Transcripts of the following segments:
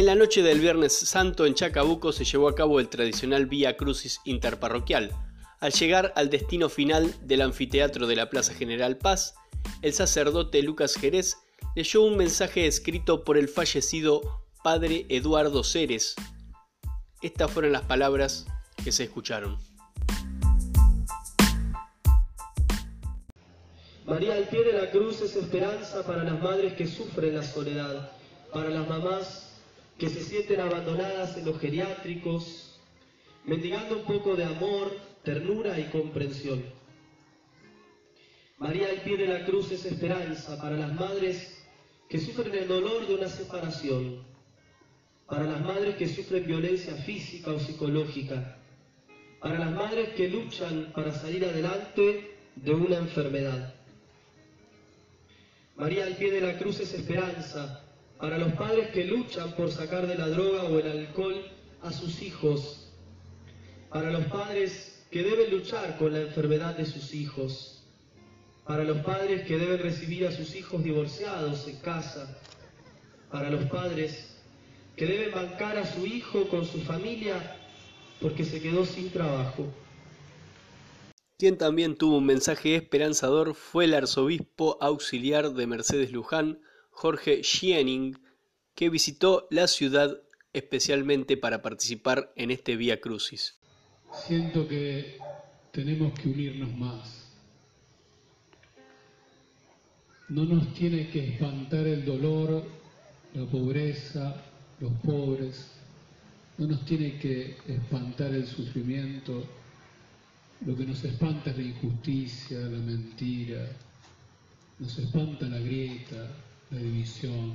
En la noche del Viernes Santo en Chacabuco se llevó a cabo el tradicional Vía Crucis interparroquial. Al llegar al destino final del anfiteatro de la Plaza General Paz, el sacerdote Lucas Jerez leyó un mensaje escrito por el fallecido padre Eduardo Ceres. Estas fueron las palabras que se escucharon. María al pie de la cruz es esperanza para las madres que sufren la soledad, para las mamás que se sienten abandonadas en los geriátricos, mendigando un poco de amor, ternura y comprensión. María al pie de la cruz es esperanza para las madres que sufren el dolor de una separación, para las madres que sufren violencia física o psicológica, para las madres que luchan para salir adelante de una enfermedad. María al pie de la cruz es esperanza para los padres que luchan por sacar de la droga o el alcohol a sus hijos, para los padres que deben luchar con la enfermedad de sus hijos, para los padres que deben recibir a sus hijos divorciados en casa, para los padres que deben bancar a su hijo con su familia porque se quedó sin trabajo. Quien también tuvo un mensaje esperanzador fue el arzobispo auxiliar de Mercedes Luján, Jorge Schiening, que visitó la ciudad especialmente para participar en este Vía Crucis. Siento que tenemos que unirnos más. No nos tiene que espantar el dolor, la pobreza, los pobres. No nos tiene que espantar el sufrimiento. Lo que nos espanta es la injusticia, la mentira. Nos espanta la grieta, la división.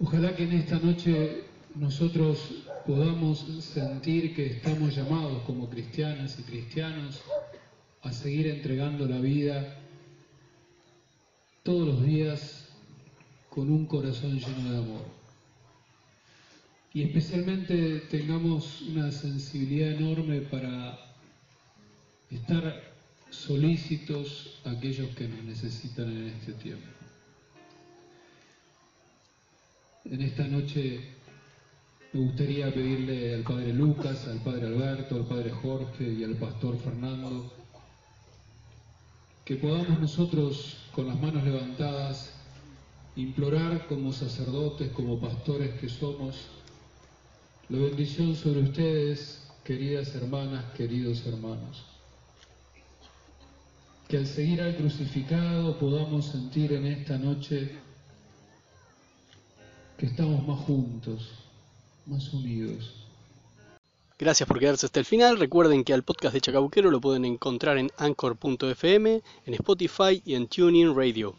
Ojalá que en esta noche nosotros podamos sentir que estamos llamados como cristianas y cristianos a seguir entregando la vida todos los días con un corazón lleno de amor. Y especialmente tengamos una sensibilidad enorme para estar solícitos a aquellos que nos necesitan en este tiempo. En esta noche me gustaría pedirle al Padre Lucas, al Padre Alberto, al Padre Jorge y al Pastor Fernando que podamos nosotros con las manos levantadas implorar como sacerdotes, como pastores que somos, la bendición sobre ustedes, queridas hermanas, queridos hermanos que al seguir al crucificado podamos sentir en esta noche que estamos más juntos, más unidos. Gracias por quedarse hasta el final. Recuerden que al podcast de Chacabuquero lo pueden encontrar en anchor.fm, en Spotify y en TuneIn Radio.